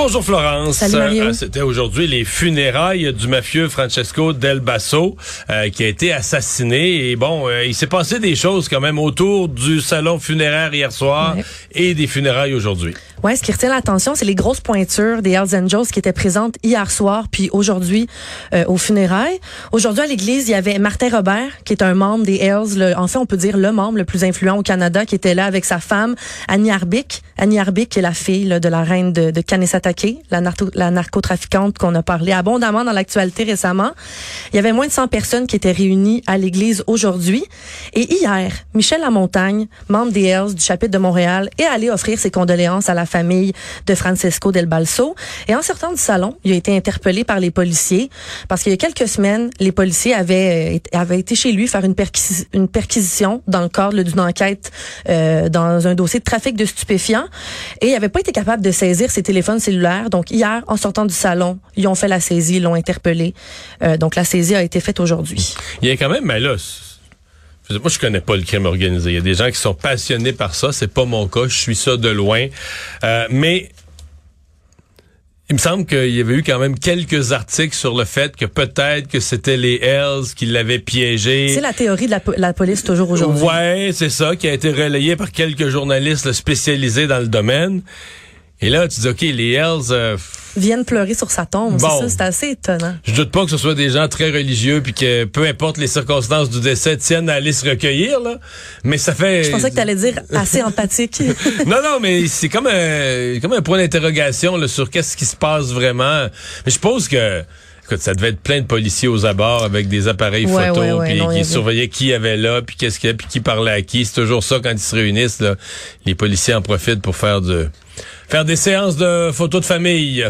Bonjour Florence. Mario. Euh, C'était aujourd'hui les funérailles du mafieux Francesco Del Basso euh, qui a été assassiné. Et bon, euh, il s'est passé des choses quand même autour du salon funéraire hier soir Ouais. et des funérailles aujourd'hui. Ouais, ce qui retient l'attention, c'est les grosses pointures des Hells Angels qui étaient présentes hier soir puis aujourd'hui euh, aux funérailles. Aujourd'hui à l'église, il y avait Martin Robert qui est un membre des Hells, le- en fait on peut dire le membre le plus influent au Canada qui était là avec sa femme Annie Arbic. Annie Arbic qui est la fille là, de la reine de, de La, narco- la narcotrafiquante qu'on a parlé abondamment dans l'actualité récemment. Il y avait moins de 100 personnes qui étaient réunies à l'église aujourd'hui. Et hier, Michel Lamontagne, membre des Hells du chapitre de Montréal, est allé offrir ses condoléances à la famille de Francesco Del Balso. Et en sortant du salon, il a été interpellé par les policiers parce qu'il y a quelques semaines, les policiers avaient, euh, avaient été chez lui faire une, perquisi- une perquisition dans le cadre d'une enquête euh, dans un dossier de trafic de stupéfiants et il n'avait pas été capable de saisir ses téléphones cellulaires. Donc hier, en sortant du salon, ils ont fait la saisie, ils l'ont interpellé. Euh, donc la saisie a été faite aujourd'hui. Il y a quand même, mais là, c'est- je connais pas le crime organisé. Il y a des gens qui sont passionnés par ça. C'est pas mon cas. Je suis ça de loin. Euh, mais il me semble qu'il y avait eu quand même quelques articles sur le fait que peut-être que c'était les Hells qui l'avaient piégé. C'est la théorie de la, po- la police toujours aujourd'hui. Ouais, c'est ça, qui a été relayé par quelques journalistes spécialisés dans le domaine. Et là, tu dis, OK, les Hells, euh, Viennent pleurer sur sa tombe. Bon. C'est ça, c'est assez étonnant. je doute pas que ce soit des gens très religieux puis que peu importe les circonstances du décès, tiennent à aller se recueillir, là. Mais ça fait... Je pensais que tu allais dire assez empathique. non, non, mais c'est comme un, comme un point d'interrogation sur qu'est-ce qui se passe vraiment. Mais je suppose que... Écoute, ça devait être plein de policiers aux abords avec des appareils Ouais, photos ouais, ouais, puis non, qui avait- surveillaient qui y avait là puis qu'est-ce qu'il y a puis qui parlait à qui. C'est toujours ça quand ils se réunissent. Là. Les policiers en profitent pour faire de faire des séances de photos de famille.